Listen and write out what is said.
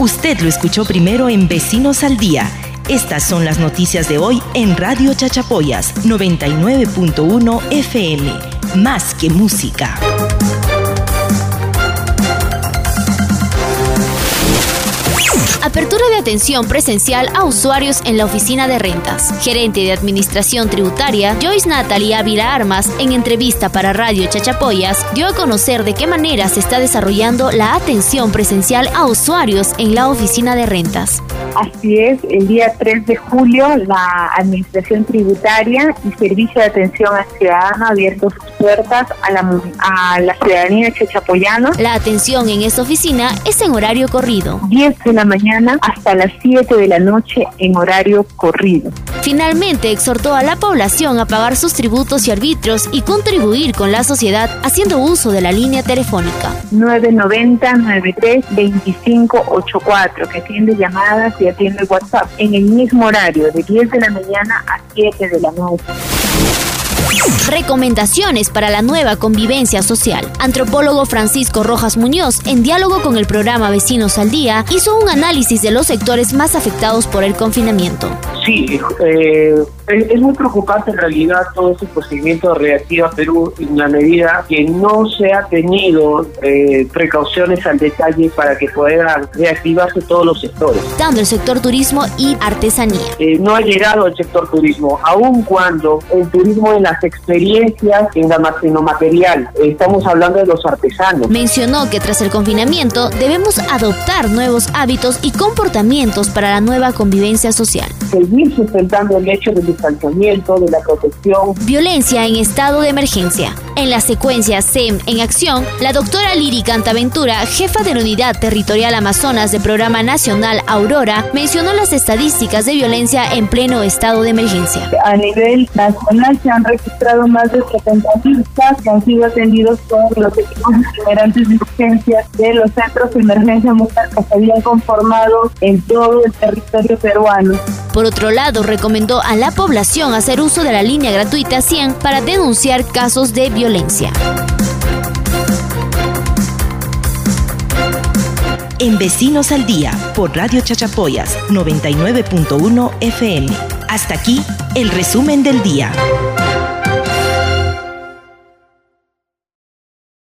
Usted lo escuchó primero en Vecinos al Día. Estas son las noticias de hoy en Radio Chachapoyas 99.1 FM. Más que música. Atención presencial a usuarios en la oficina de rentas. Gerente de Administración Tributaria, Joyce Natalie Ávila Armas, en entrevista para Radio Chachapoyas, dio a conocer de qué manera se está desarrollando la atención presencial a usuarios en la oficina de rentas. Así es, el día 3 de julio la Administración Tributaria y Servicio de Atención al Ciudadano abierto sus puertas a la, a la ciudadanía chachapoyana. La atención en esta oficina es en horario corrido. 10 de la mañana hasta las 7 de la noche en horario corrido. Finalmente exhortó a la población a pagar sus tributos y arbitrios y contribuir con la sociedad haciendo uso de la línea telefónica. 990-93-2584 que atiende llamadas y atiende WhatsApp en el mismo horario de 10 de la mañana a 7 de la noche. Recomendaciones para la nueva convivencia social. Antropólogo Francisco Rojas Muñoz, en diálogo con el programa Vecinos al Día, hizo un análisis de los sectores más afectados por el confinamiento. Sí, eh, es muy preocupante en realidad todo este procedimiento de reactiva Perú en la medida que no se ha tenido eh, precauciones al detalle para que puedan reactivarse todos los sectores. Dando el sector turismo y artesanía. Eh, no ha llegado al sector turismo, aun cuando el turismo en las experiencias en, la, en lo material, estamos hablando de los artesanos. Mencionó que tras el confinamiento debemos adoptar nuevos hábitos y comportamientos para la nueva convivencia social. Seguir sustentando el hecho de distanciamiento, de la protección. Violencia en estado de emergencia. En la secuencia SEM en acción, la doctora Liri Cantaventura, jefa de la Unidad Territorial Amazonas del Programa Nacional Aurora, mencionó las estadísticas de violencia en pleno estado de emergencia. A nivel nacional se han registrado más de 70.000 casos que han sido atendidos por los equipos generantes de urgencia de los centros de emergencia mujer que se habían conformado en todo el territorio peruano. Por otro lado, recomendó a la población hacer uso de la línea gratuita 100 para denunciar casos de violencia. En Vecinos al Día, por Radio Chachapoyas 99.1 FM. Hasta aquí, el resumen del día.